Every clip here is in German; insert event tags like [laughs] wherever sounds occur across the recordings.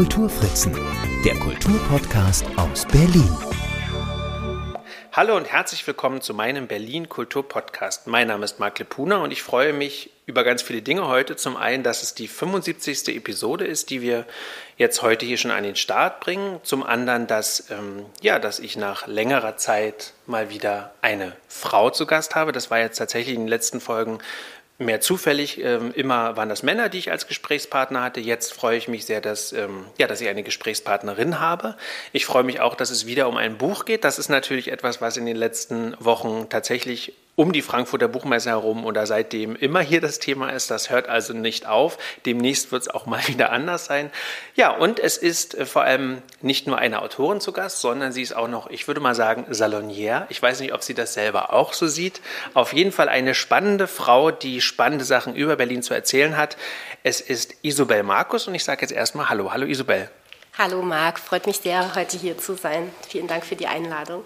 Kulturfritzen, der Kulturpodcast aus Berlin. Hallo und herzlich willkommen zu meinem Berlin Kultur Podcast. Mein Name ist Marc Lepuna und ich freue mich über ganz viele Dinge heute. Zum einen, dass es die 75. Episode ist, die wir jetzt heute hier schon an den Start bringen. Zum anderen, dass, ähm, ja, dass ich nach längerer Zeit mal wieder eine Frau zu Gast habe. Das war jetzt tatsächlich in den letzten Folgen mehr zufällig. Ähm, immer waren das Männer, die ich als Gesprächspartner hatte. Jetzt freue ich mich sehr, dass, ähm, ja, dass ich eine Gesprächspartnerin habe. Ich freue mich auch, dass es wieder um ein Buch geht. Das ist natürlich etwas, was in den letzten Wochen tatsächlich um die Frankfurter Buchmesse herum oder seitdem immer hier das Thema ist. Das hört also nicht auf. Demnächst wird es auch mal [laughs] wieder anders sein. Ja, und es ist äh, vor allem nicht nur eine Autorin zu Gast, sondern sie ist auch noch, ich würde mal sagen, Salonier. Ich weiß nicht, ob sie das selber auch so sieht. Auf jeden Fall eine spannende Frau, die spannende Sachen über Berlin zu erzählen hat. Es ist Isobel Markus und ich sage jetzt erstmal Hallo. Hallo Isobel. Hallo Marc, freut mich sehr, heute hier zu sein. Vielen Dank für die Einladung.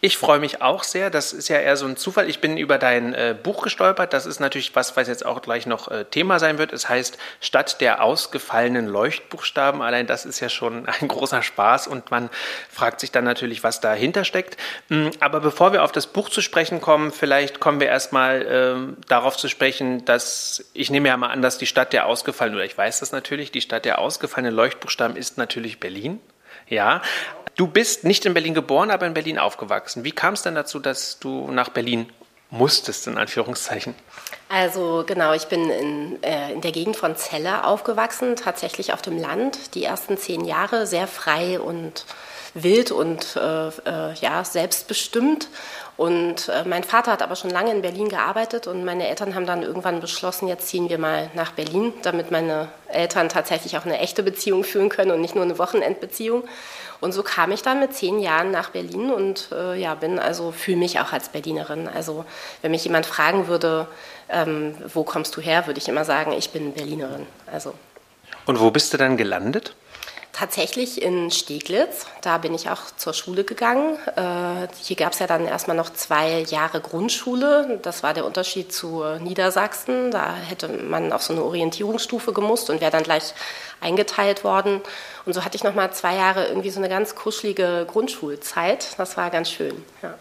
Ich freue mich auch sehr. Das ist ja eher so ein Zufall. Ich bin über dein äh, Buch gestolpert. Das ist natürlich was, was jetzt auch gleich noch äh, Thema sein wird. Es heißt Stadt der ausgefallenen Leuchtbuchstaben. Allein das ist ja schon ein großer Spaß und man fragt sich dann natürlich, was dahinter steckt. Mm, aber bevor wir auf das Buch zu sprechen kommen, vielleicht kommen wir erstmal äh, darauf zu sprechen, dass ich nehme ja mal an, dass die Stadt der ausgefallenen, oder ich weiß das natürlich, die Stadt der ausgefallenen Leuchtbuchstaben ist natürlich Berlin. Ja, Du bist nicht in Berlin geboren, aber in Berlin aufgewachsen. Wie kam es denn dazu, dass du nach Berlin musstest, in Anführungszeichen? Also genau, ich bin in, äh, in der Gegend von Celle aufgewachsen, tatsächlich auf dem Land. Die ersten zehn Jahre sehr frei und wild und äh, äh, ja, selbstbestimmt. Und äh, mein Vater hat aber schon lange in Berlin gearbeitet und meine Eltern haben dann irgendwann beschlossen, jetzt ziehen wir mal nach Berlin, damit meine Eltern tatsächlich auch eine echte Beziehung führen können und nicht nur eine Wochenendbeziehung. Und so kam ich dann mit zehn Jahren nach Berlin und äh, ja, bin also, fühle mich auch als Berlinerin. Also wenn mich jemand fragen würde, ähm, wo kommst du her, würde ich immer sagen, ich bin Berlinerin. Also. Und wo bist du dann gelandet? Tatsächlich in Steglitz, da bin ich auch zur Schule gegangen. Äh, hier gab es ja dann erstmal noch zwei Jahre Grundschule. Das war der Unterschied zu Niedersachsen. Da hätte man auf so eine Orientierungsstufe gemusst und wäre dann gleich eingeteilt worden. Und so hatte ich noch mal zwei Jahre irgendwie so eine ganz kuschelige Grundschulzeit. Das war ganz schön. Ja.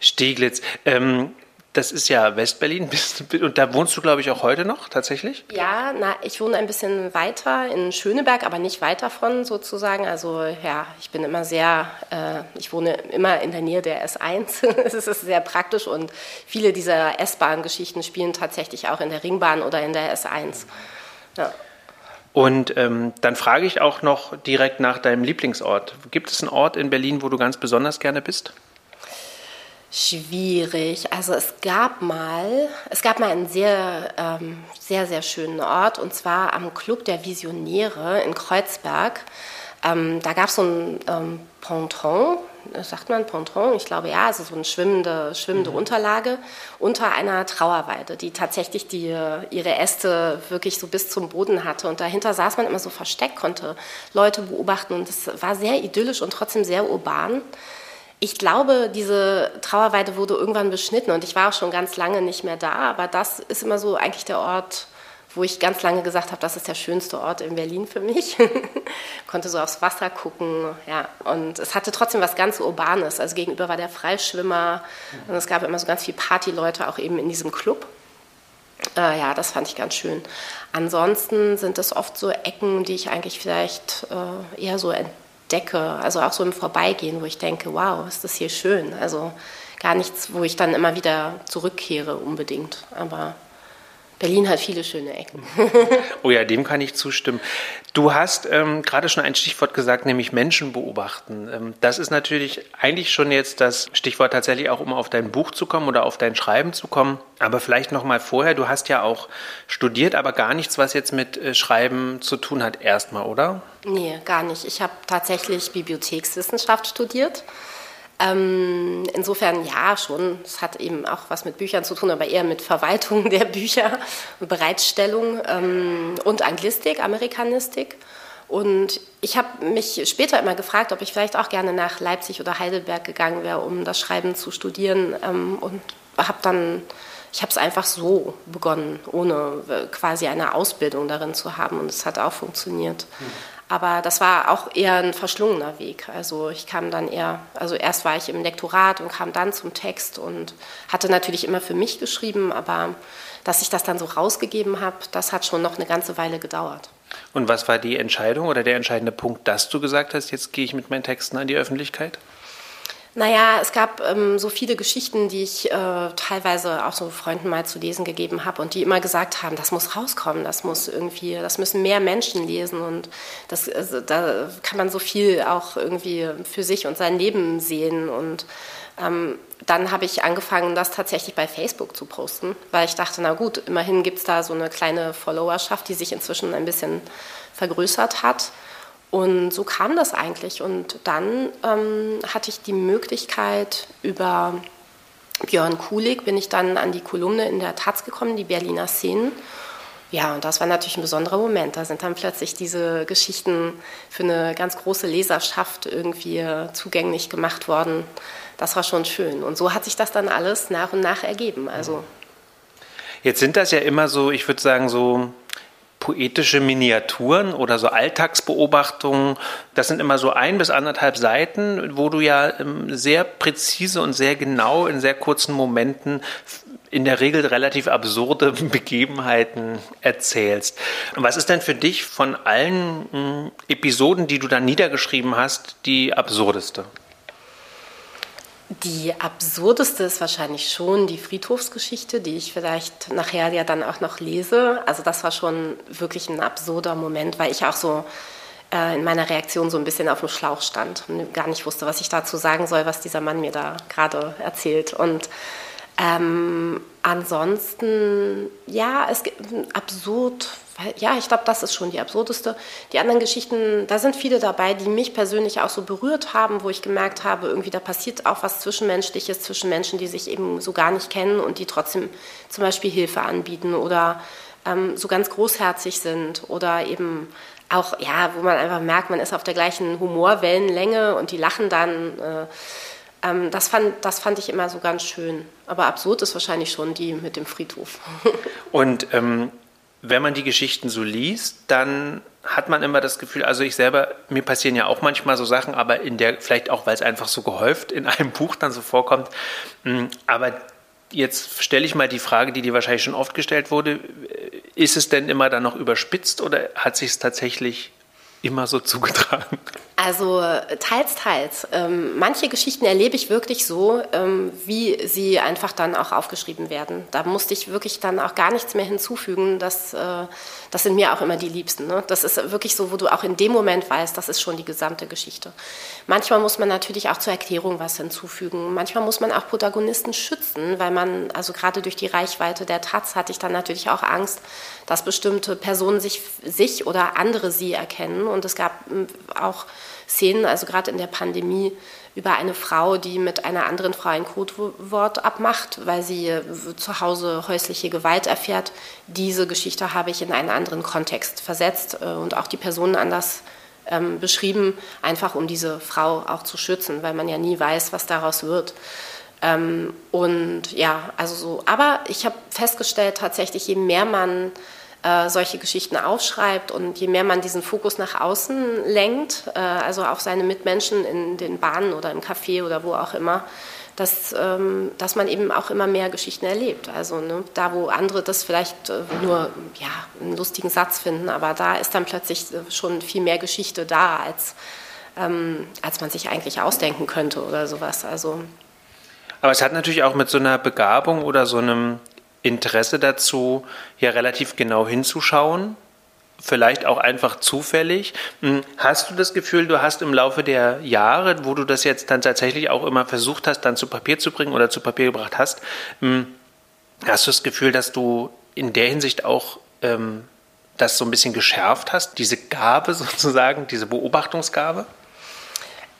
Steglitz. Ähm, das ist ja Westberlin. [laughs] Und da wohnst du, glaube ich, auch heute noch tatsächlich? Ja, na, ich wohne ein bisschen weiter in Schöneberg, aber nicht weit davon sozusagen. Also ja, ich bin immer sehr, äh, ich wohne immer in der Nähe der S1. [laughs] es ist sehr praktisch und viele dieser S-Bahn-Geschichten spielen tatsächlich auch in der Ringbahn oder in der S1. Ja. Und ähm, dann frage ich auch noch direkt nach deinem Lieblingsort. Gibt es einen Ort in Berlin, wo du ganz besonders gerne bist? Schwierig. Also es gab mal, es gab mal einen sehr, ähm, sehr, sehr schönen Ort und zwar am Club der Visionäre in Kreuzberg. Ähm, da gab es so ein ähm, Ponton, sagt man Ponton? Ich glaube ja, also so eine schwimmende, schwimmende mhm. Unterlage unter einer Trauerweide, die tatsächlich die, ihre Äste wirklich so bis zum Boden hatte. Und dahinter saß man immer so versteckt, konnte Leute beobachten und es war sehr idyllisch und trotzdem sehr urban. Ich glaube, diese Trauerweide wurde irgendwann beschnitten und ich war auch schon ganz lange nicht mehr da, aber das ist immer so eigentlich der Ort, wo ich ganz lange gesagt habe, das ist der schönste Ort in Berlin für mich. [laughs] Konnte so aufs Wasser gucken, ja. Und es hatte trotzdem was ganz Urbanes. Also gegenüber war der Freischwimmer und es gab immer so ganz viele Partyleute auch eben in diesem Club. Äh, ja, das fand ich ganz schön. Ansonsten sind es oft so Ecken, die ich eigentlich vielleicht äh, eher so entdecke entdecke, also auch so im Vorbeigehen, wo ich denke, wow, ist das hier schön. Also gar nichts, wo ich dann immer wieder zurückkehre unbedingt. Aber Berlin hat viele schöne Ecken. [laughs] oh ja, dem kann ich zustimmen. Du hast ähm, gerade schon ein Stichwort gesagt, nämlich Menschen beobachten. Ähm, das ist natürlich eigentlich schon jetzt das Stichwort tatsächlich auch, um auf dein Buch zu kommen oder auf dein Schreiben zu kommen. Aber vielleicht noch mal vorher. Du hast ja auch studiert, aber gar nichts, was jetzt mit äh, Schreiben zu tun hat, erstmal, oder? Nee, gar nicht. Ich habe tatsächlich Bibliothekswissenschaft studiert ähm, insofern ja, schon. Es hat eben auch was mit Büchern zu tun, aber eher mit Verwaltung [laughs] der Bücher, Bereitstellung ähm, und Anglistik, Amerikanistik. Und ich habe mich später immer gefragt, ob ich vielleicht auch gerne nach Leipzig oder Heidelberg gegangen wäre, um das Schreiben zu studieren. Ähm, und habe dann, ich habe es einfach so begonnen, ohne äh, quasi eine Ausbildung darin zu haben. Und es hat auch funktioniert. Mhm. Aber das war auch eher ein verschlungener Weg. Also ich kam dann eher, also erst war ich im Lektorat und kam dann zum Text und hatte natürlich immer für mich geschrieben, aber dass ich das dann so rausgegeben habe, das hat schon noch eine ganze Weile gedauert. Und was war die Entscheidung oder der entscheidende Punkt, dass du gesagt hast, jetzt gehe ich mit meinen Texten an die Öffentlichkeit? Naja, es gab ähm, so viele Geschichten, die ich äh, teilweise auch so Freunden mal zu lesen gegeben habe und die immer gesagt haben, das muss rauskommen, das muss irgendwie, das müssen mehr Menschen lesen und das, also, da kann man so viel auch irgendwie für sich und sein Leben sehen und ähm, dann habe ich angefangen, das tatsächlich bei Facebook zu posten, weil ich dachte, na gut, immerhin gibt es da so eine kleine Followerschaft, die sich inzwischen ein bisschen vergrößert hat. Und so kam das eigentlich. Und dann ähm, hatte ich die Möglichkeit, über Björn Kulig bin ich dann an die Kolumne in der Taz gekommen, die Berliner Szenen. Ja, und das war natürlich ein besonderer Moment. Da sind dann plötzlich diese Geschichten für eine ganz große Leserschaft irgendwie zugänglich gemacht worden. Das war schon schön. Und so hat sich das dann alles nach und nach ergeben. Also Jetzt sind das ja immer so, ich würde sagen, so poetische Miniaturen oder so Alltagsbeobachtungen. Das sind immer so ein bis anderthalb Seiten, wo du ja ähm, sehr präzise und sehr genau in sehr kurzen Momenten in der Regel relativ absurde [laughs] Begebenheiten erzählst. Was ist denn für dich von allen hm, Episoden, die du da niedergeschrieben hast, die absurdeste? Die absurdeste ist wahrscheinlich schon die Friedhofsgeschichte, die ich vielleicht nachher ja dann auch noch lese. Also das war schon wirklich ein absurder Moment, weil ich auch so äh, in meiner Reaktion so ein bisschen auf dem Schlauch stand und gar nicht wusste, was ich dazu sagen soll, was dieser Mann mir da gerade erzählt. Und ähm, ansonsten, ja, es gibt absurd, ja, ich glaube, das ist schon die absurdeste. Die anderen Geschichten, da sind viele dabei, die mich persönlich auch so berührt haben, wo ich gemerkt habe, irgendwie da passiert auch was Zwischenmenschliches zwischen Menschen, die sich eben so gar nicht kennen und die trotzdem zum Beispiel Hilfe anbieten oder ähm, so ganz großherzig sind oder eben auch, ja, wo man einfach merkt, man ist auf der gleichen Humorwellenlänge und die lachen dann. Äh, ähm, das, fand, das fand ich immer so ganz schön. Aber absurd ist wahrscheinlich schon die mit dem Friedhof. [laughs] Und ähm, wenn man die Geschichten so liest, dann hat man immer das Gefühl, also ich selber, mir passieren ja auch manchmal so Sachen, aber in der, vielleicht auch, weil es einfach so gehäuft in einem [laughs] Buch dann so vorkommt. Mm, aber jetzt stelle ich mal die Frage, die dir wahrscheinlich schon oft gestellt wurde. Ist es denn immer dann noch überspitzt oder hat sich es tatsächlich immer so [laughs] zugetragen? Also teils, teils. Ähm, manche Geschichten erlebe ich wirklich so, ähm, wie sie einfach dann auch aufgeschrieben werden. Da musste ich wirklich dann auch gar nichts mehr hinzufügen. Das, äh, das sind mir auch immer die Liebsten. Ne? Das ist wirklich so, wo du auch in dem Moment weißt, das ist schon die gesamte Geschichte. Manchmal muss man natürlich auch zur Erklärung was hinzufügen. Manchmal muss man auch Protagonisten schützen, weil man, also gerade durch die Reichweite der Taz hatte ich dann natürlich auch Angst, dass bestimmte Personen sich, sich oder andere sie erkennen. Und es gab ähm, auch Szenen, also gerade in der Pandemie, über eine Frau, die mit einer anderen Frau ein Codewort abmacht, weil sie äh, zu Hause häusliche Gewalt erfährt. Diese Geschichte habe ich in einen anderen Kontext versetzt äh, und auch die Personen anders ähm, beschrieben, einfach um diese Frau auch zu schützen, weil man ja nie weiß, was daraus wird. Ähm, und ja, also so. Aber ich habe festgestellt, tatsächlich, je mehr man äh, solche Geschichten aufschreibt und je mehr man diesen Fokus nach außen lenkt, äh, also auf seine Mitmenschen in den Bahnen oder im Café oder wo auch immer, dass, ähm, dass man eben auch immer mehr Geschichten erlebt. Also ne, da, wo andere das vielleicht äh, nur ja, einen lustigen Satz finden, aber da ist dann plötzlich äh, schon viel mehr Geschichte da, als, ähm, als man sich eigentlich ausdenken könnte oder sowas. Also aber es hat natürlich auch mit so einer Begabung oder so einem Interesse dazu, hier relativ genau hinzuschauen, vielleicht auch einfach zufällig. Hm, hast du das Gefühl, du hast im Laufe der Jahre, wo du das jetzt dann tatsächlich auch immer versucht hast, dann zu Papier zu bringen oder zu Papier gebracht hast, hm, hast du das Gefühl, dass du in der Hinsicht auch ähm, das so ein bisschen geschärft hast, diese Gabe [laughs] sozusagen, diese Beobachtungsgabe?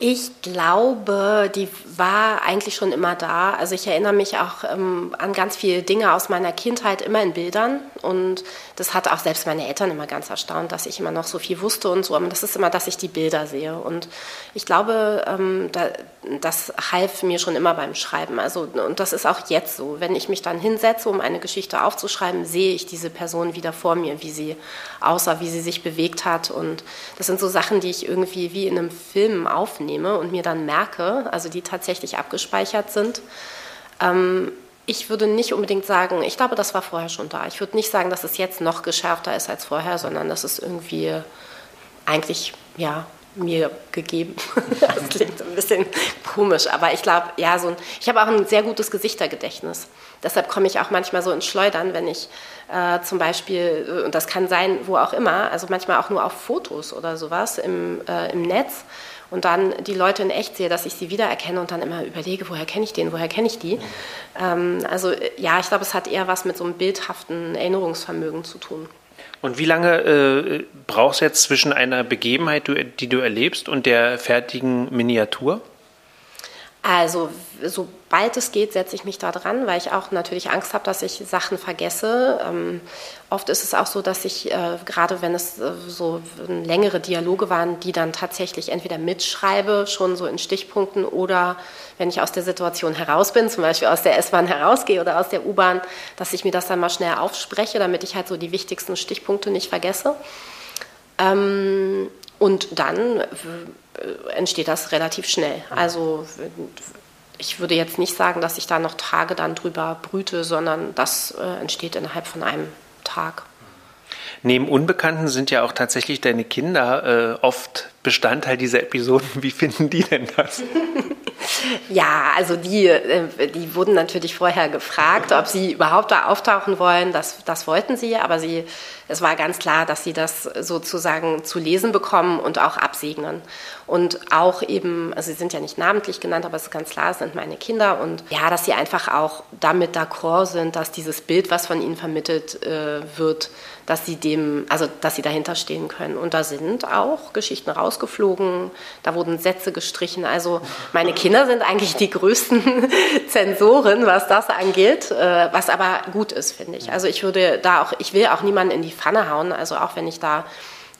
Ich glaube, die war eigentlich schon immer da. Also ich erinnere mich auch ähm, an ganz viele Dinge aus meiner Kindheit immer in Bildern. Und das hat auch selbst meine Eltern immer ganz erstaunt, dass ich immer noch so viel wusste und so. Aber das ist immer, dass ich die Bilder sehe. Und ich glaube, ähm, da, das half mir schon immer beim Schreiben. Also, und das ist auch jetzt so. Wenn ich mich dann hinsetze, um eine Geschichte aufzuschreiben, sehe ich diese Person wieder vor mir, wie sie aussah, wie sie sich bewegt hat. Und das sind so Sachen, die ich irgendwie wie in einem Film aufnehme und mir dann merke, also die tatsächlich abgespeichert sind. Ähm, ich würde nicht unbedingt sagen, ich glaube, das war vorher schon da. Ich würde nicht sagen, dass es jetzt noch geschärfter ist als vorher, sondern dass es irgendwie eigentlich, ja, mir gegeben. [laughs] das klingt ein bisschen komisch, aber ich glaube, ja, so ein, ich habe auch ein sehr gutes Gesichtergedächtnis. Deshalb komme ich auch manchmal so ins Schleudern, wenn ich äh, zum Beispiel, und das kann sein, wo auch immer, also manchmal auch nur auf Fotos oder sowas im, äh, im Netz, und dann die Leute in echt sehe, dass ich sie wiedererkenne und dann immer überlege, woher kenne ich den, woher kenne ich die. Ähm, also ja, ich glaube, es hat eher was mit so einem bildhaften Erinnerungsvermögen zu tun. Und wie lange äh, brauchst du jetzt zwischen einer Begebenheit, die du erlebst, und der fertigen Miniatur? Also sobald es geht, setze ich mich da dran, weil ich auch natürlich Angst habe, dass ich Sachen vergesse. Ähm, oft ist es auch so, dass ich, äh, gerade wenn es äh, so längere Dialoge waren, die dann tatsächlich entweder mitschreibe, schon so in Stichpunkten, oder wenn ich aus der Situation heraus bin, zum Beispiel aus der S-Bahn herausgehe oder aus der U-Bahn, dass ich mir das dann mal schnell aufspreche, damit ich halt so die wichtigsten Stichpunkte nicht vergesse. Ähm, und dann äh, entsteht das relativ schnell. Also ich würde jetzt nicht sagen, dass ich da noch Tage dann drüber brüte, sondern das äh, entsteht innerhalb von einem Tag. Neben Unbekannten sind ja auch tatsächlich deine Kinder äh, oft Bestandteil dieser Episoden. Wie finden die denn das? [laughs] [laughs] Ja, also die, äh, die wurden natürlich vorher gefragt, ob sie überhaupt da auftauchen wollen. Das, das wollten sie, aber sie, es war ganz klar, dass sie das sozusagen zu lesen bekommen und auch absegnen. Und auch eben, also sie sind ja nicht namentlich genannt, aber es ist ganz klar, es sind meine Kinder. Und ja, dass sie einfach auch damit d'accord sind, dass dieses Bild, was von ihnen vermittelt äh, wird, dass sie dem, also dass sie dahinter stehen können. Und da sind auch Geschichten rausgeflogen, da wurden Sätze gestrichen. Also meine Kinder sind eigentlich die größten [laughs] Zensoren, was das angeht, äh, was aber gut ist, finde ich. Also ich würde da auch, ich will auch niemanden in die Pfanne hauen, also auch wenn ich da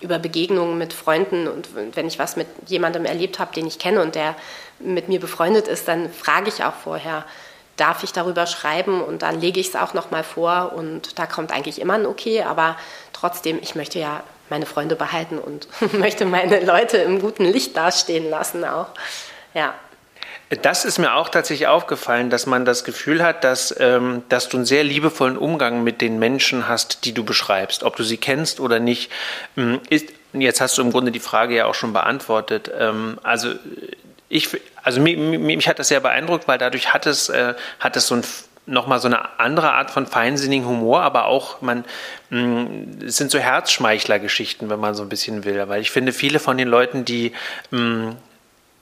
über Begegnungen mit Freunden und wenn ich was mit jemandem erlebt habe, den ich kenne und der mit mir befreundet ist, dann frage ich auch vorher, darf ich darüber schreiben und dann lege ich es auch noch mal vor und da kommt eigentlich immer ein Okay, aber trotzdem, ich möchte ja meine Freunde behalten und [laughs] möchte meine Leute im guten Licht dastehen lassen auch. Ja. Das ist mir auch tatsächlich aufgefallen, dass man das Gefühl hat, dass, ähm, dass du einen sehr liebevollen Umgang mit den Menschen hast, die du beschreibst, ob du sie kennst oder nicht. Ähm, ist, jetzt hast du im Grunde die Frage ja auch schon beantwortet. Ähm, also ich, also mich, mich, hat das sehr beeindruckt, weil dadurch hat es, äh, hat es so ein nochmal so eine andere Art von feinsinnigen Humor, aber auch, man, mh, es sind so Herzschmeichler-Geschichten, wenn man so ein bisschen will. Weil ich finde, viele von den Leuten, die mh,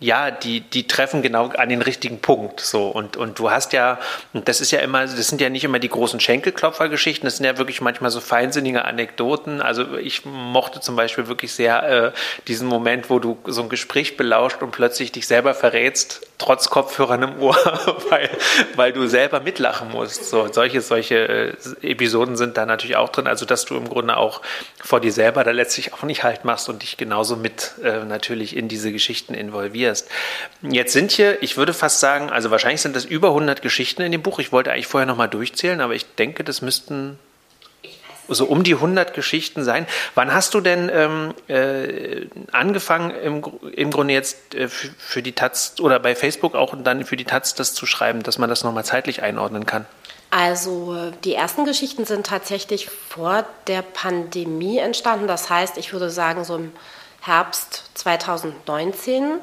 ja, die, die treffen genau an den richtigen Punkt. So. Und, und du hast ja, das ist ja immer, das sind ja nicht immer die großen Schenkelklopfergeschichten, das sind ja wirklich manchmal so feinsinnige Anekdoten. Also ich mochte zum Beispiel wirklich sehr äh, diesen Moment, wo du so ein Gespräch belauscht und plötzlich dich selber verrätst, trotz Kopfhörern im Ohr, [laughs] weil, weil du selber mitlachen musst. So, solche, solche äh, Episoden sind da natürlich auch drin. Also dass du im Grunde auch vor dir selber da letztlich auch nicht halt machst und dich genauso mit äh, natürlich in diese Geschichten involvierst. Jetzt sind hier, ich würde fast sagen, also wahrscheinlich sind das über 100 Geschichten in dem Buch. Ich wollte eigentlich vorher nochmal durchzählen, aber ich denke, das müssten so um die 100 Geschichten sein. Wann hast du denn ähm, äh, angefangen, im, im Grunde jetzt äh, für, die Taz oder bei Facebook auch und dann für die Taz das zu schreiben, dass man das nochmal zeitlich einordnen kann? Also die ersten Geschichten sind tatsächlich vor der Pandemie entstanden. Das heißt, ich würde sagen, so im Herbst 2019.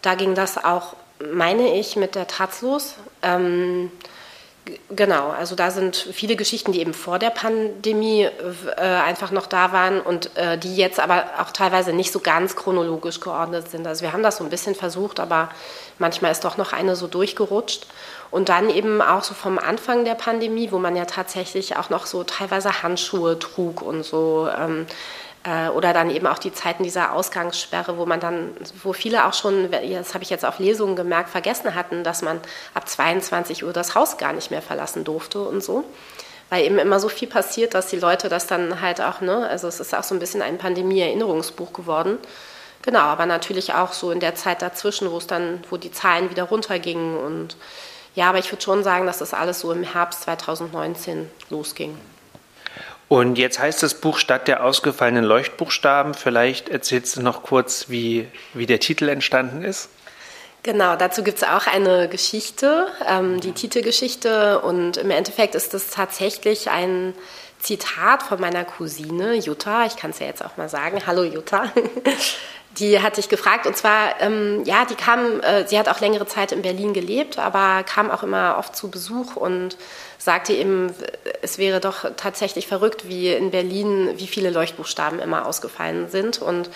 Da ging das auch, meine ich, mit der Taz los. Ähm, Genau, also da sind viele Geschichten, die eben vor der Pandemie äh, einfach noch da waren und äh, die jetzt aber auch teilweise nicht so ganz chronologisch geordnet sind. Also wir haben das so ein bisschen versucht, aber manchmal ist doch noch eine so durchgerutscht. Und dann eben auch so vom Anfang der Pandemie, wo man ja tatsächlich auch noch so teilweise Handschuhe trug und so. Ähm, Äh, oder dann eben auch die Zeiten dieser Ausgangssperre, wo man dann, wo viele auch schon, das habe ich jetzt auf Lesungen gemerkt, vergessen hatten, dass man ab 22 Uhr das Haus gar nicht mehr verlassen durfte und so. Weil eben immer so viel passiert, dass die Leute das dann halt auch, ne, also es ist auch so ein bisschen ein Pandemie-Erinnerungsbuch geworden. Genau, aber natürlich auch so in der Zeit dazwischen, wo es dann, wo die Zahlen wieder runtergingen und ja, aber ich würde schon sagen, dass das alles so im Herbst 2019 losging. Und jetzt heißt das Buch Stadt der ausgefallenen Leuchtbuchstaben. Vielleicht erzählst du noch kurz, wie, wie der Titel entstanden ist. Genau, dazu gibt es auch eine Geschichte, ähm, die Titelgeschichte. Und im Endeffekt ist das tatsächlich ein Zitat von meiner Cousine Jutta. Ich kann es ja jetzt auch mal sagen. Hallo Jutta. [laughs] Die hatte ich gefragt und zwar, ähm, ja, die kam, äh, sie hat auch längere Zeit in Berlin gelebt, aber kam auch immer oft zu Besuch und sagte eben, es wäre doch tatsächlich verrückt, wie in Berlin, wie viele Leuchtbuchstaben immer ausgefallen sind und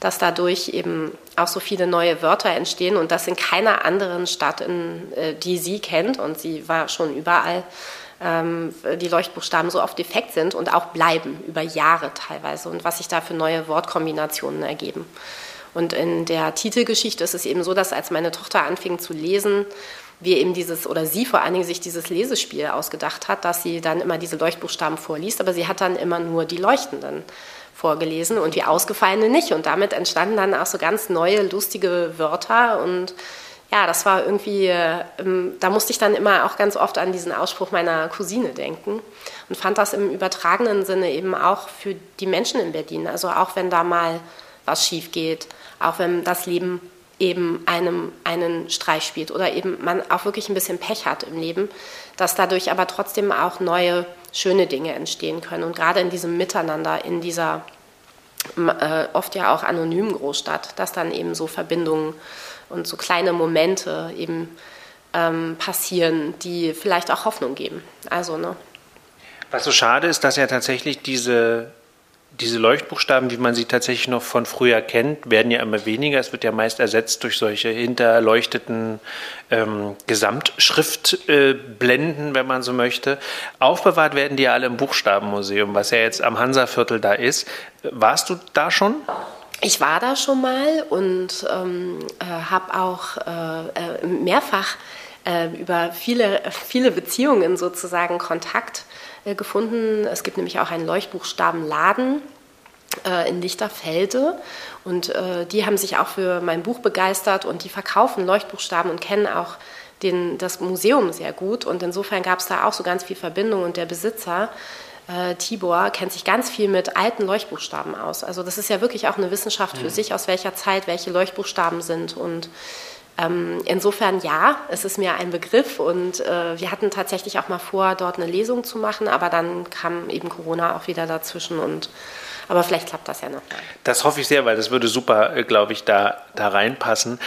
dass dadurch eben auch so viele neue Wörter entstehen und das in keiner anderen Stadt, in, äh, die sie kennt und sie war schon überall, ähm, die Leuchtbuchstaben so oft defekt sind und auch bleiben über Jahre teilweise und was sich da für neue Wortkombinationen ergeben. Und in der Titelgeschichte ist es eben so, dass als meine Tochter anfing zu lesen, wir eben dieses, oder sie vor allen Dingen sich dieses Lesespiel ausgedacht hat, dass sie dann immer diese Leuchtbuchstaben vorliest, aber sie hat dann immer nur die leuchtenden vorgelesen und die ausgefallenen nicht. Und damit entstanden dann auch so ganz neue, lustige Wörter und ja, das war irgendwie, ähm, da musste ich dann immer auch ganz oft an diesen Ausspruch meiner Cousine denken und fand das im übertragenen Sinne eben auch für die Menschen in Berlin. Also auch wenn da mal was schief geht, auch wenn das Leben eben einem einen Streich spielt oder eben man auch wirklich ein bisschen Pech hat im Leben, dass dadurch aber trotzdem auch neue schöne Dinge entstehen können. Und gerade in diesem Miteinander, in dieser äh, oft ja auch anonymen Großstadt, dass dann eben so Verbindungen und so kleine Momente eben ähm, passieren, die vielleicht auch Hoffnung geben. Also, ne? Was so schade ist, dass ja tatsächlich diese, diese Leuchtbuchstaben, wie man sie tatsächlich noch von früher kennt, werden ja immer weniger. Es wird ja meist ersetzt durch solche hinterleuchteten ähm, Gesamtschriftblenden, äh, wenn man so möchte. Aufbewahrt werden die ja alle im Buchstabenmuseum, was ja jetzt am Hansaviertel da ist. Warst du da schon? Ich war da schon mal und ähm, äh, habe auch äh, äh, mehrfach äh, über viele, viele Beziehungen sozusagen Kontakt gefunden. Es gibt nämlich auch einen Leuchtbuchstabenladen äh, in Lichterfelde und die haben sich auch für mein Buch begeistert und die verkaufen Leuchtbuchstaben und kennen auch den, das Museum sehr gut und insofern gab es da auch so ganz viel Verbindung und der Besitzer äh, Tibor kennt sich ganz viel mit alten Leuchtbuchstaben aus. Also das ist ja wirklich auch eine Wissenschaft für mhm. sich, aus welcher Zeit welche Leuchtbuchstaben sind. Und ähm, insofern ja, es ist mir ein Begriff und äh, wir hatten tatsächlich auch mal vor, dort eine Lesung zu machen, aber dann kam eben Corona auch wieder dazwischen und aber vielleicht klappt das ja noch. Das hoffe ich sehr, weil das würde super, äh, glaube ich, da, da reinpassen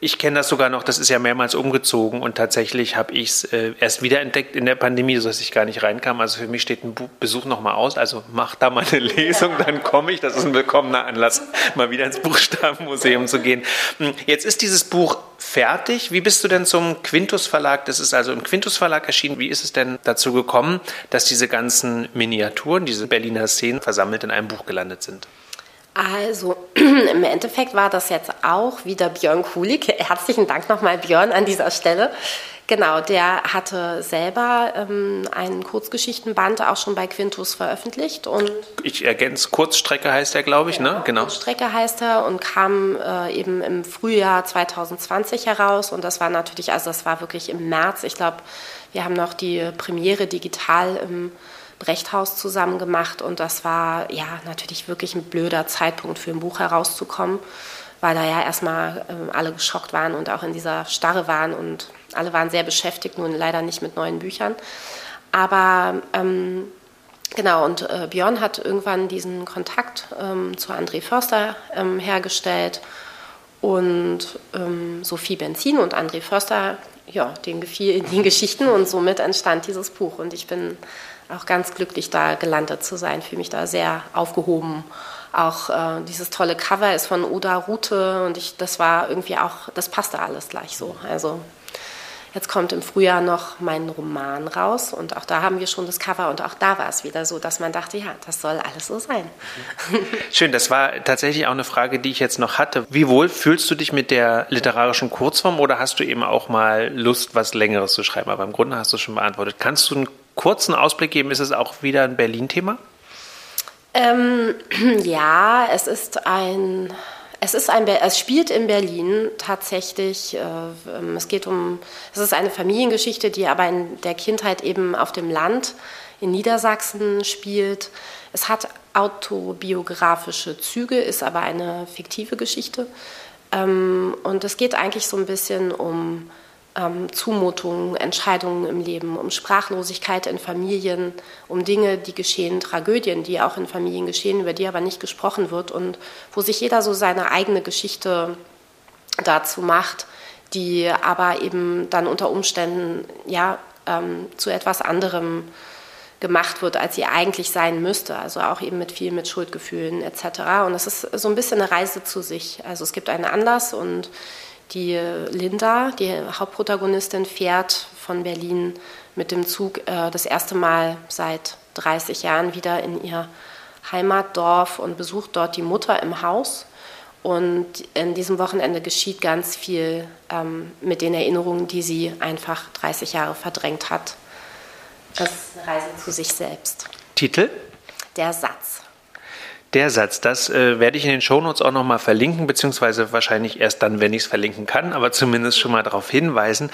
ich kenne das sogar noch, das ist ja mehrmals umgezogen und tatsächlich habe ich es äh, erst wiederentdeckt in der Pandemie, sodass ich gar nicht reinkam. Also für mich steht ein Besuch nochmal aus. Also mach da mal eine [laughs] Lesung, dann komme ich. Das ist ein willkommener Anlass, mal wieder ins Buchstabenmuseum zu gehen. Hm, jetzt ist dieses Buch fertig. Wie bist du denn zum Quintus Verlag? Das ist also im Quintus Verlag erschienen. Wie ist es denn dazu gekommen, dass diese ganzen Miniaturen, diese Berliner Szenen versammelt in einem Buch gelandet sind? Also [clears throat] im Endeffekt war das jetzt auch wieder Björn Kulik. Herzlichen Dank nochmal Björn an dieser Stelle. Genau, der hatte selber ähm, einen Kurzgeschichtenband auch schon bei Quintus veröffentlicht und ich ergänze Kurzstrecke heißt er, glaube ich, genau, ne? Genau. Kurzstrecke heißt er und kam äh, eben im Frühjahr 2020 heraus und das war natürlich, also das war wirklich im März. Ich glaube, wir haben noch die Premiere digital im Brechthaus zusammen gemacht und das war ja natürlich wirklich ein blöder Zeitpunkt für ein Buch herauszukommen, weil da ja erstmal ähm, alle geschockt waren und auch in dieser Starre waren und alle waren sehr beschäftigt, nun leider nicht mit neuen Büchern. Aber ähm, genau, und äh, Björn hat irgendwann diesen Kontakt ähm, zu André Förster ähm, hergestellt und ähm, Sophie Benzin und André Förster, ja, denen gefielen die Geschichten und somit entstand dieses Buch. Und ich bin auch ganz glücklich, da gelandet zu sein. Fühle mich da sehr aufgehoben. Auch äh, dieses tolle Cover ist von Uda Rute und ich, das war irgendwie auch, das passte alles gleich so. Also Jetzt kommt im Frühjahr noch mein Roman raus und auch da haben wir schon das Cover und auch da war es wieder so, dass man dachte, ja, das soll alles so sein. [laughs] Schön, das war tatsächlich auch eine Frage, die ich jetzt noch hatte. Wie wohl fühlst du dich mit der literarischen Kurzform oder hast du eben auch mal Lust, was Längeres zu schreiben? Aber im Grunde hast du es schon beantwortet. Kannst du einen kurzen Ausblick geben? Ist es auch wieder ein Berlin-Thema? Ähm, [clears throat] ja, es ist ein es, ist ein, es spielt in Berlin tatsächlich. Äh, ähm, es geht um, es ist eine Familiengeschichte, die aber in der Kindheit eben auf dem Land in Niedersachsen spielt. Es hat autobiografische Züge, ist aber eine fiktive Geschichte. Ähm, und es geht eigentlich so ein bisschen um ähm, Zumutungen, Entscheidungen im Leben, um Sprachlosigkeit in Familien, um Dinge, die geschehen, Tragödien, die auch in Familien geschehen, über die aber nicht gesprochen wird und wo sich jeder so seine eigene Geschichte dazu macht, die aber eben dann unter Umständen ja ähm, zu etwas anderem gemacht wird, als sie eigentlich sein müsste. Also auch eben mit viel mit Schuldgefühlen etc. Und es ist so ein bisschen eine Reise zu sich. Also es gibt einen Anlass und die Linda, die Hauptprotagonistin, fährt von Berlin mit dem Zug äh, das erste Mal seit 30 Jahren wieder in ihr Heimatdorf und besucht dort die Mutter im Haus. Und in diesem Wochenende geschieht ganz viel ähm, mit den Erinnerungen, die sie einfach 30 Jahre verdrängt hat. Das ist eine Reise zu sich selbst. Titel? Der Satz. Der Satz, das äh, werde ich in den Shownotes auch nochmal verlinken, beziehungsweise wahrscheinlich erst dann, wenn ich es verlinken kann, aber zumindest schon mal darauf hinweisen.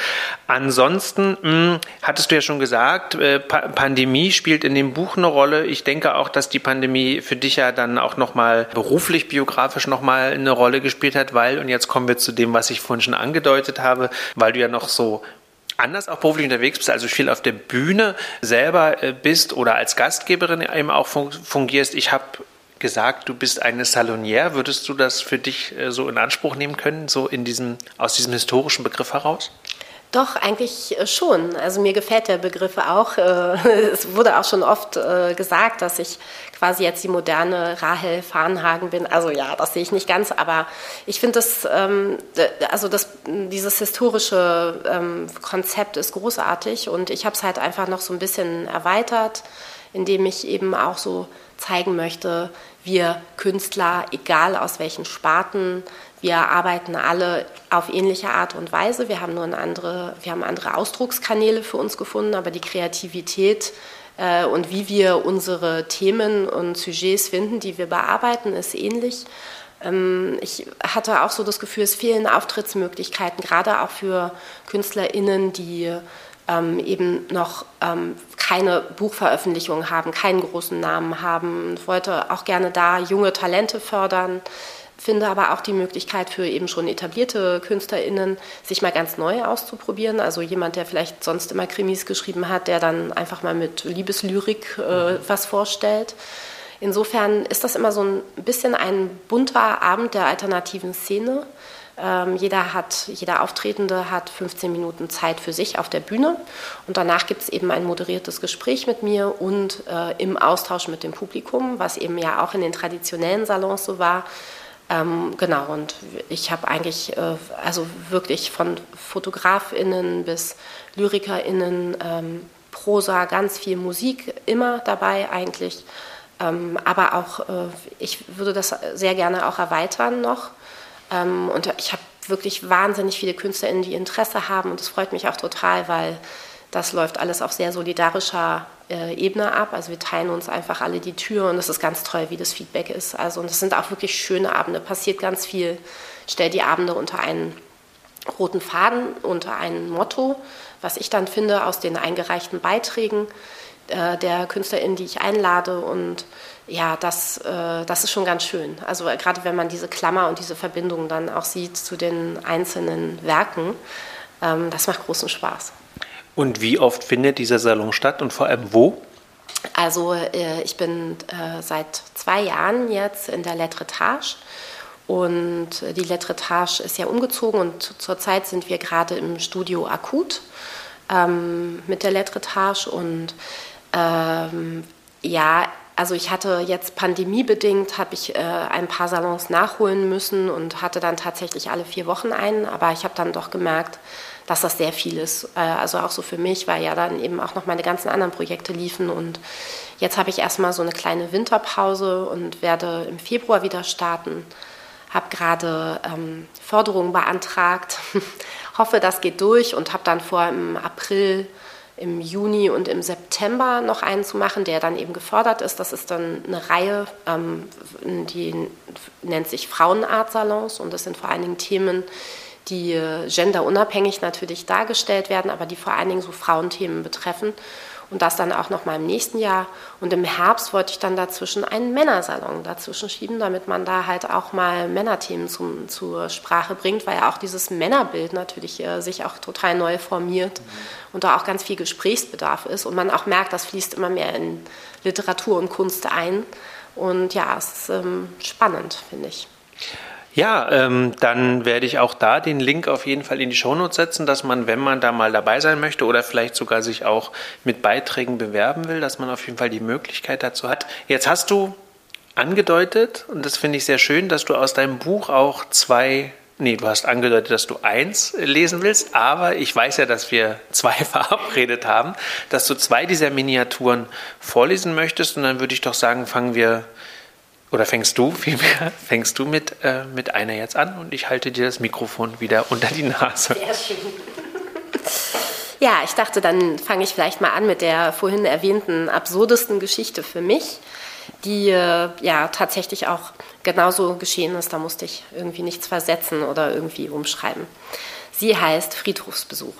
Ansonsten mh, hm, hattest du ja schon gesagt, äh, pa Pandemie spielt in dem Buch eine Rolle. Ich denke auch, dass die Pandemie für dich ja dann auch nochmal beruflich, biografisch nochmal eine Rolle gespielt hat, weil, und jetzt kommen wir zu dem, was ich vorhin schon angedeutet habe, weil du ja noch so anders auch beruflich unterwegs bist, also viel auf der Bühne selber äh, bist oder als Gastgeberin eben auch fungierst. Ich habe gesagt, du bist eine Salonière. Würdest du das für dich äh, so in Anspruch nehmen können, so in diesem, aus diesem historischen Begriff heraus? Doch, eigentlich äh, schon. Also mir gefällt der Begriff auch. Äh, [laughs] es wurde auch schon oft gesagt, dass ich quasi jetzt die moderne Rahel Farnhagen bin. Also ja, das sehe ich nicht ganz, aber ich finde das, ähm, also das, dieses historische ähm, Konzept ist großartig und ich habe es halt einfach noch so ein bisschen erweitert, indem ich eben auch so zeigen möchte, wir Künstler, egal aus welchen Sparten, wir arbeiten alle auf ähnliche Art und Weise. Wir haben nur eine andere, wir haben andere Ausdruckskanäle für uns gefunden, aber die Kreativität äh, und wie wir unsere Themen und Sujets finden, die wir bearbeiten, ist ähnlich. Ähm, ich hatte auch so das Gefühl, es fehlen Auftrittsmöglichkeiten, gerade auch für KünstlerInnen, die ähm, eben noch ähm, keine Buchveröffentlichung haben, keinen großen Namen haben. Ich wollte auch gerne da junge Talente fördern, finde aber auch die Möglichkeit für eben schon etablierte KünstlerInnen, sich mal ganz neu auszuprobieren. Also jemand, der vielleicht sonst immer Krimis geschrieben hat, der dann einfach mal mit Liebeslyrik äh, was vorstellt. Insofern ist das immer so ein bisschen ein bunter Abend der alternativen Szene. Ähm, jeder, hat, jeder Auftretende hat 15 Minuten Zeit für sich auf der Bühne und danach gibt es eben ein moderiertes Gespräch mit mir und äh, im Austausch mit dem Publikum, was eben ja auch in den traditionellen Salons so war. Ähm, genau, und ich habe eigentlich äh, also wirklich von FotografInnen bis LyrikerInnen, ähm, Prosa, ganz viel Musik immer dabei eigentlich. Ähm, aber auch, äh, ich würde das sehr gerne auch erweitern noch. Ähm, und ich habe wirklich wahnsinnig viele KünstlerInnen, die Interesse haben und das freut mich auch total, weil das läuft alles auf sehr solidarischer äh, Ebene ab. Also wir teilen uns einfach alle die Tür und es ist ganz toll, wie das Feedback ist. Also und es sind auch wirklich schöne Abende, passiert ganz viel. Ich stelle die Abende unter einen roten Faden, unter ein Motto, was ich dann finde aus den eingereichten Beiträgen äh, der KünstlerInnen, die ich einlade und ja, das, äh, das ist schon ganz schön. Also äh, gerade wenn man diese Klammer und diese Verbindung dann auch sieht zu den einzelnen Werken, ähm, das macht großen Spaß. Und wie oft findet dieser Salon statt und vor allem wo? Also äh, ich bin äh, seit zwei Jahren jetzt in der Letretage und die Letretage ist ja umgezogen und zurzeit sind wir gerade im Studio Akut ähm, mit der Letretage und ähm, ja, also ich hatte jetzt pandemiebedingt, habe ich äh, ein paar Salons nachholen müssen und hatte dann tatsächlich alle vier Wochen einen. Aber ich habe dann doch gemerkt, dass das sehr viel ist. Äh, also auch so für mich, weil ja dann eben auch noch meine ganzen anderen Projekte liefen. Und jetzt habe ich erstmal so eine kleine Winterpause und werde im Februar wieder starten. Habe gerade ähm, Förderungen beantragt, [laughs] hoffe, das geht durch und habe dann vor, im April im Juni und im September noch einen zu machen, der dann eben gefördert ist. Das ist dann eine Reihe, ähm, die nennt sich Frauenart-Salons und das sind vor allen Dingen Themen, die äh, genderunabhängig natürlich dargestellt werden, aber die vor allen Dingen so Frauenthemen betreffen und das dann auch noch mal im nächsten Jahr. Und im Herbst wollte ich dann dazwischen einen Männersalon dazwischen schieben, damit man da halt auch mal Männerthemen zum, zur Sprache bringt, weil ja auch dieses Männerbild natürlich äh, sich auch total neu formiert mhm. und da auch ganz viel Gesprächsbedarf ist und man auch merkt, das fließt immer mehr in Literatur und Kunst ein. Und ja, es ist ähm, spannend, finde ich. Ja, ähm, dann werde ich auch da den Link auf jeden Fall in die Shownotes setzen, dass man, wenn man da mal dabei sein möchte oder vielleicht sogar sich auch mit Beiträgen bewerben will, dass man auf jeden Fall die Möglichkeit dazu hat. Jetzt hast du angedeutet, und das finde ich sehr schön, dass du aus deinem Buch auch zwei Nee, du hast angedeutet, dass du eins lesen willst, aber ich weiß ja, dass wir zwei [laughs] verabredet haben, dass du zwei dieser Miniaturen vorlesen möchtest und dann würde ich doch sagen, fangen wir oder fängst du [laughs] vielmehr, fängst du mit, äh, mit einer jetzt an und ich halte dir das Mikrofon wieder unter die Nase. Sehr schön. Ja, ich dachte, dann fange ich vielleicht mal an mit der vorhin erwähnten absurdesten Geschichte für mich, die äh, ja tatsächlich auch genauso geschehen ist. Da musste ich irgendwie nichts versetzen oder irgendwie umschreiben. Sie heißt Friedhofsbesuch.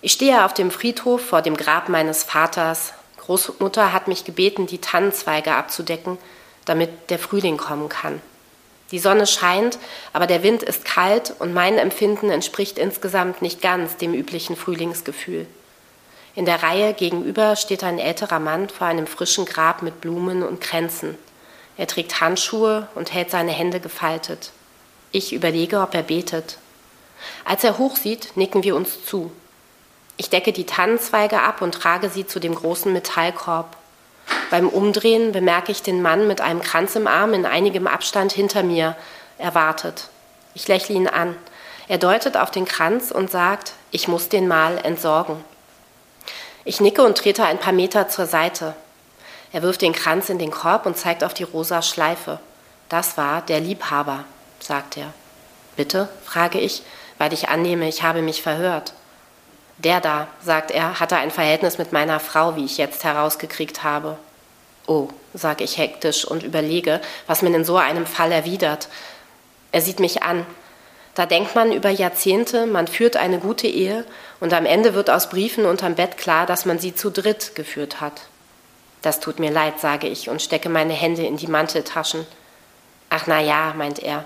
Ich stehe auf dem Friedhof vor dem Grab meines Vaters. Großmutter hat mich gebeten, die Tannenzweige abzudecken damit der Frühling kommen kann. Die Sonne scheint, aber der Wind ist kalt und mein Empfinden entspricht insgesamt nicht ganz dem üblichen Frühlingsgefühl. In der Reihe gegenüber steht ein älterer Mann vor einem frischen Grab mit Blumen und Kränzen. Er trägt Handschuhe und hält seine Hände gefaltet. Ich überlege, ob er betet. Als er hochsieht, nicken wir uns zu. Ich decke die Tannenzweige ab und trage sie zu dem großen Metallkorb. Beim Umdrehen bemerke ich den Mann mit einem Kranz im Arm in einigem Abstand hinter mir. Er wartet. Ich lächle ihn an. Er deutet auf den Kranz und sagt, ich muss den mal entsorgen. Ich nicke und trete ein paar Meter zur Seite. Er wirft den Kranz in den Korb und zeigt auf die rosa Schleife. Das war der Liebhaber, sagt er. Bitte? frage ich, weil ich annehme, ich habe mich verhört. Der da, sagt er, hatte ein Verhältnis mit meiner Frau, wie ich jetzt herausgekriegt habe. Oh, sage ich hektisch und überlege, was man in so einem Fall erwidert. Er sieht mich an. Da denkt man über Jahrzehnte, man führt eine gute Ehe und am Ende wird aus Briefen unterm Bett klar, dass man sie zu dritt geführt hat. Das tut mir leid, sage ich und stecke meine Hände in die Manteltaschen. Ach na ja, meint er.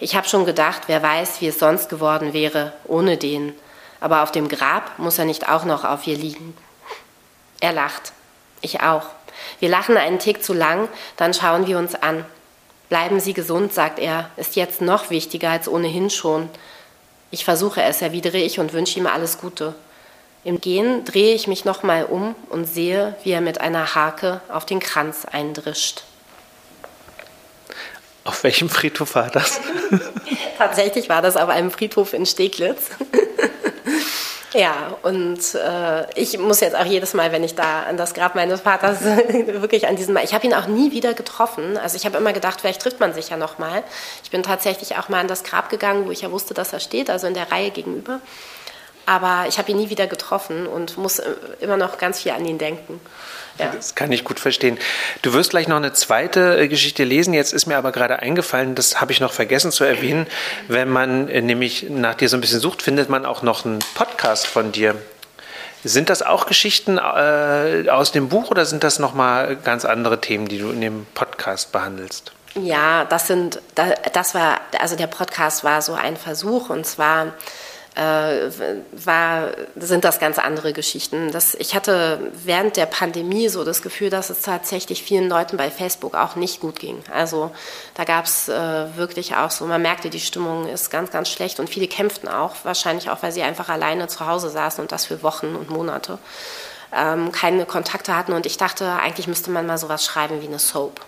Ich habe schon gedacht, wer weiß, wie es sonst geworden wäre, ohne den. Aber auf dem Grab muss er nicht auch noch auf ihr liegen. Er lacht. Ich auch. Wir lachen einen Tick zu lang, dann schauen wir uns an. Bleiben Sie gesund, sagt er, ist jetzt noch wichtiger als ohnehin schon. Ich versuche es, erwidere ich und wünsche ihm alles Gute. Im Gehen drehe ich mich nochmal um und sehe, wie er mit einer Hake auf den Kranz eindrischt. Auf welchem Friedhof war das? [laughs] Tatsächlich war das auf einem Friedhof in Steglitz. [laughs] Ja, und äh, ich muss jetzt auch jedes Mal, wenn ich da an das Grab meines Vaters [laughs] wirklich an diesem, ich habe ihn auch nie wieder getroffen. Also ich habe immer gedacht, vielleicht trifft man sich ja noch mal. Ich bin tatsächlich auch mal an das Grab gegangen, wo ich ja wusste, dass er steht, also in der Reihe gegenüber. Aber ich habe ihn nie wieder getroffen und muss äh, immer noch ganz viel an ihn denken. Ja. Das kann ich gut verstehen. Du wirst gleich noch eine zweite äh, Geschichte lesen. Jetzt ist mir aber gerade eingefallen, das habe ich noch vergessen zu erwähnen. Wenn man äh, nämlich nach dir so ein bisschen sucht, findet man auch noch einen Podcast von dir. Sind das auch Geschichten äh, aus dem Buch oder sind das nochmal ganz andere Themen, die du in dem Podcast behandelst? Ja, das sind, das war, also der Podcast war so ein Versuch und zwar war, sind das ganz andere Geschichten. Das, ich hatte während der Pandemie so das Gefühl, dass es tatsächlich vielen Leuten bei Facebook auch nicht gut ging. Also da gab es äh, wirklich auch so, man merkte, die Stimmung ist ganz, ganz schlecht und viele kämpften auch, wahrscheinlich auch, weil sie einfach alleine zu Hause saßen und das für Wochen und Monate ähm, keine Kontakte hatten. Und ich dachte, eigentlich müsste man mal sowas schreiben wie eine Soap.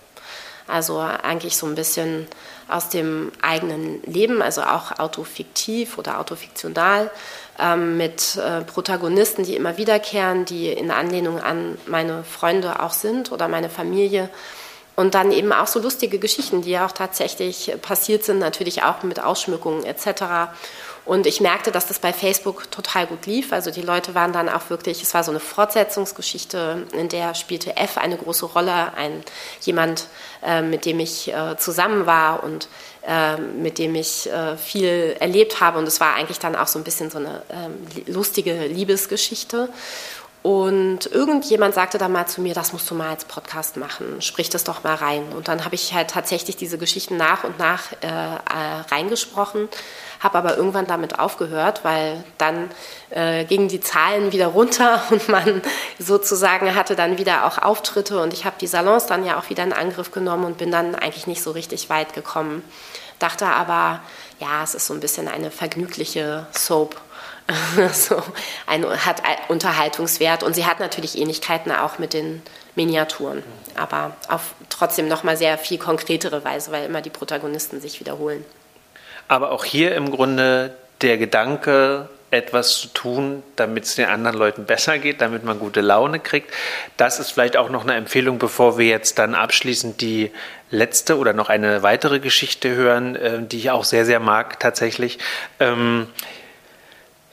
Also eigentlich so ein bisschen aus dem eigenen Leben, also auch autofiktiv oder autofiktional, ähm, mit äh, Protagonisten, die immer wiederkehren, die in Anlehnung an meine Freunde auch sind oder meine Familie. Und dann eben auch so lustige Geschichten, die ja auch tatsächlich passiert sind, natürlich auch mit Ausschmückungen etc. Und ich merkte, dass das bei Facebook total gut lief. Also die Leute waren dann auch wirklich, es war so eine Fortsetzungsgeschichte, in der spielte F eine große Rolle, ein jemand, äh, mit dem ich äh, zusammen war und äh, mit dem ich äh, viel erlebt habe. Und es war eigentlich dann auch so ein bisschen so eine ähm, lustige Liebesgeschichte. Und irgendjemand sagte dann mal zu mir, das musst du mal als Podcast machen, sprich das doch mal rein. Und dann habe ich halt tatsächlich diese Geschichten nach und nach äh, äh, reingesprochen, habe aber irgendwann damit aufgehört, weil dann äh, gingen die Zahlen wieder runter [laughs] und man sozusagen hatte dann wieder auch Auftritte und ich habe die Salons dann ja auch wieder in Angriff genommen und bin dann eigentlich nicht so richtig weit gekommen. Dachte aber, ja, es ist so ein bisschen eine vergnügliche Soap [laughs] so, ein, hat Unterhaltungswert und sie hat natürlich Ähnlichkeiten auch mit den Miniaturen, aber auf trotzdem noch mal sehr viel konkretere Weise, weil immer die Protagonisten sich wiederholen. Aber auch hier im Grunde der Gedanke, etwas zu tun, damit es den anderen Leuten besser geht, damit man gute Laune kriegt. Das ist vielleicht auch noch eine Empfehlung, bevor wir jetzt dann abschließend die letzte oder noch eine weitere Geschichte hören, äh, die ich auch sehr, sehr mag tatsächlich.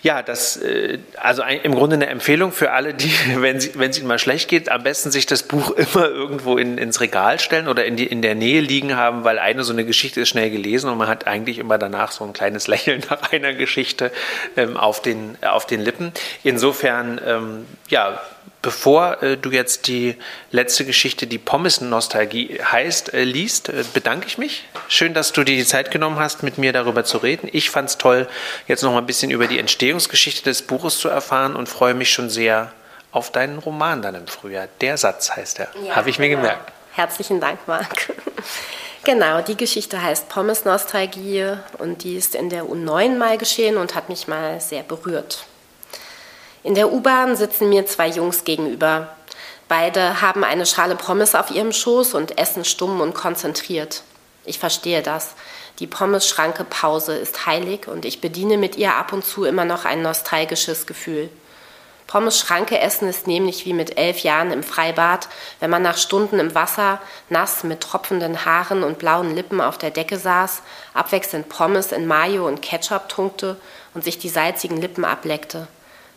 Ja, das äh, also im Grunde eine Empfehlung für alle, die, [laughs] wenn, sie, wenn es ihnen mal schlecht geht, am besten sich das Buch [laughs] immer irgendwo in, ins Regal stellen oder in, die, in der Nähe liegen haben, weil eine so eine Geschichte ist schnell gelesen und man hat eigentlich immer danach so ein kleines [laughs] Lächeln nach einer Geschichte ähm, auf, den, auf den Lippen. Insofern, ähm, ja, Bevor äh, du jetzt die letzte Geschichte, die Pommes-Nostalgie heißt, äh, liest, äh, bedanke ich mich. Schön, dass du dir die Zeit genommen hast, mit mir darüber zu reden. Ich fand es toll, jetzt noch mal ein bisschen über die Entstehungsgeschichte des Buches zu erfahren und freue mich schon sehr auf deinen Roman dann im Frühjahr. Der Satz heißt er. Ja, Habe ich mir genau. gemerkt. Herzlichen Dank, Marc. [laughs] Genau, die Geschichte heißt Pommes-Nostalgie und die ist in der U9 mal geschehen und hat mich mal sehr berührt. In der U-Bahn sitzen mir zwei Jungs gegenüber. Beide haben eine Schale Pommes auf ihrem Schoß und essen stumm und konzentriert. Ich verstehe das. Die Pommes-Schranke Pause ist heilig und ich bediene mit ihr ab und zu immer noch ein nostalgisches Gefühl. Pommes-Schranke essen ist nämlich wie mit elf Jahren im Freibad, wenn man nach Stunden im Wasser, nass mit tropfenden Haaren und blauen Lippen auf der Decke saß, abwechselnd Pommes in Mayo und Ketchup tunkte und sich die salzigen Lippen ableckte.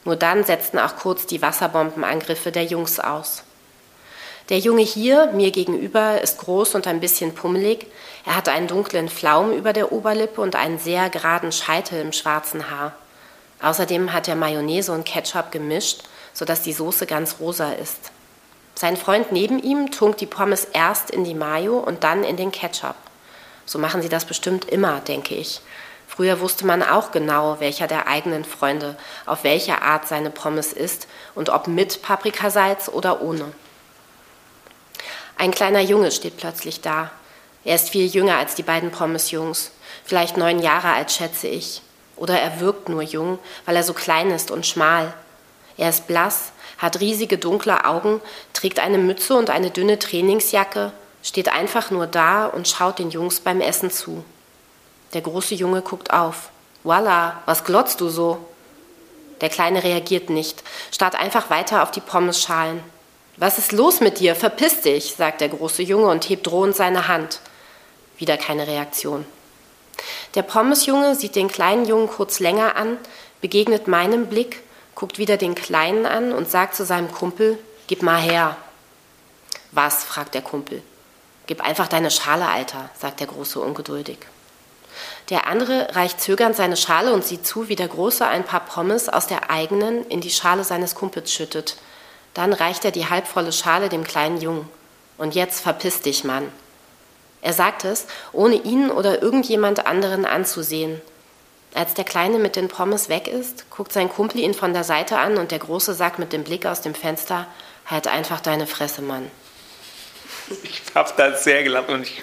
Nur dann setzten auch kurz die Wasserbombenangriffe der Jungs aus. Der Junge hier, mir gegenüber, ist groß und ein bisschen pummelig. Er hat einen dunklen Flaum über der Oberlippe und einen sehr geraden Scheitel im schwarzen Haar. Außerdem hat er Mayonnaise und Ketchup gemischt, sodass die Soße ganz rosa ist. Sein Freund neben ihm tunkt die Pommes erst in die Mayo und dann in den Ketchup. So machen sie das bestimmt immer, denke ich. Früher wusste man auch genau, welcher der eigenen Freunde auf welche Art seine Pommes isst und ob mit Paprikasalz oder ohne. Ein kleiner Junge steht plötzlich da. Er ist viel jünger als die beiden Pommesjungs, vielleicht neun Jahre alt, schätze ich. Oder er wirkt nur jung, weil er so klein ist und schmal. Er ist blass, hat riesige dunkle Augen, trägt eine Mütze und eine dünne Trainingsjacke, steht einfach nur da und schaut den Jungs beim Essen zu. Der große Junge guckt auf. Voila, was glotzt du so? Der Kleine reagiert nicht, starrt einfach weiter auf die Pommesschalen. Was ist los mit dir? Verpiss dich, sagt der große Junge und hebt drohend seine Hand. Wieder keine Reaktion. Der Pommesjunge sieht den kleinen Jungen kurz länger an, begegnet meinem Blick, guckt wieder den Kleinen an und sagt zu seinem Kumpel, gib mal her. Was? fragt der Kumpel. Gib einfach deine Schale, Alter, sagt der Große ungeduldig. Der andere reicht zögernd seine Schale und sieht zu, wie der Große ein paar Pommes aus der eigenen in die Schale seines Kumpels schüttet. Dann reicht er die halbvolle Schale dem kleinen Jungen. Und jetzt verpiss dich, Mann. Er sagt es, ohne ihn oder irgendjemand anderen anzusehen. Als der Kleine mit den Pommes weg ist, guckt sein Kumpel ihn von der Seite an und der Große sagt mit dem Blick aus dem Fenster: Halt einfach deine Fresse, Mann. Ich habe da sehr gelacht und ich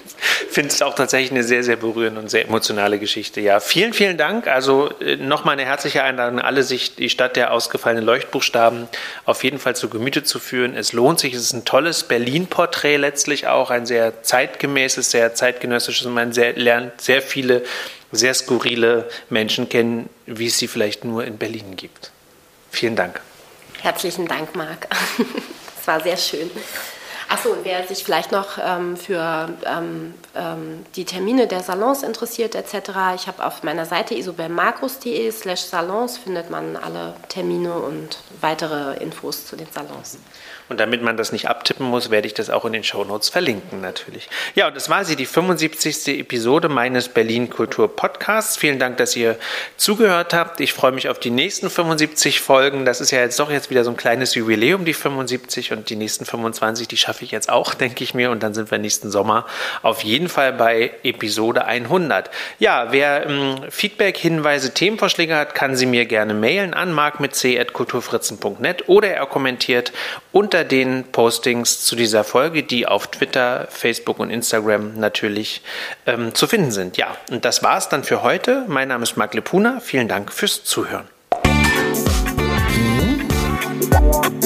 finde es auch tatsächlich eine sehr, sehr berührende und sehr emotionale Geschichte. Ja, vielen, vielen Dank. Also äh, nochmal eine herzliche Einladung, alle sich die Stadt der ausgefallenen Leuchtbuchstaben auf jeden Fall zu Gemüte zu führen. Es lohnt sich. Es ist ein tolles Berlin-Porträt letztlich auch, ein sehr zeitgemäßes, sehr zeitgenössisches. Man sehr, lernt sehr viele sehr skurrile Menschen kennen, wie es sie vielleicht nur in Berlin gibt. Vielen Dank. Herzlichen Dank, Marc. [laughs] Es war sehr schön. Achso, wer sich vielleicht noch ähm, für ähm, ähm, die Termine der Salons interessiert etc., ich habe auf meiner Seite isobelmarkus.de slash salons findet man alle Termine und weitere Infos zu den Salons. Und damit man das nicht abtippen muss, werde ich das auch in den Shownotes verlinken natürlich. Ja, und das war sie, die 75. Episode meines Berlin Kultur Podcasts. Vielen Dank, dass ihr zugehört habt. Ich freue mich auf die nächsten 75 Folgen. Das ist ja jetzt doch jetzt wieder so ein kleines Jubiläum, die 75 und die nächsten 25, die schaffe ich jetzt auch, [laughs] denke ich mir. Und dann sind wir nächsten Sommer auf jeden Fall bei Episode 100. Ja, wer ähm, Feedback, Hinweise, Themenvorschläge hat, kann sie mir gerne mailen an mark.c.kulturfritzen.net oder er kommentiert unter den Postings zu dieser Folge, die auf Twitter, Facebook und Instagram natürlich ähm, zu finden sind. Ja, und das war es dann für heute. Mein Name ist Marc Lepuna. Vielen Dank fürs Zuhören. Die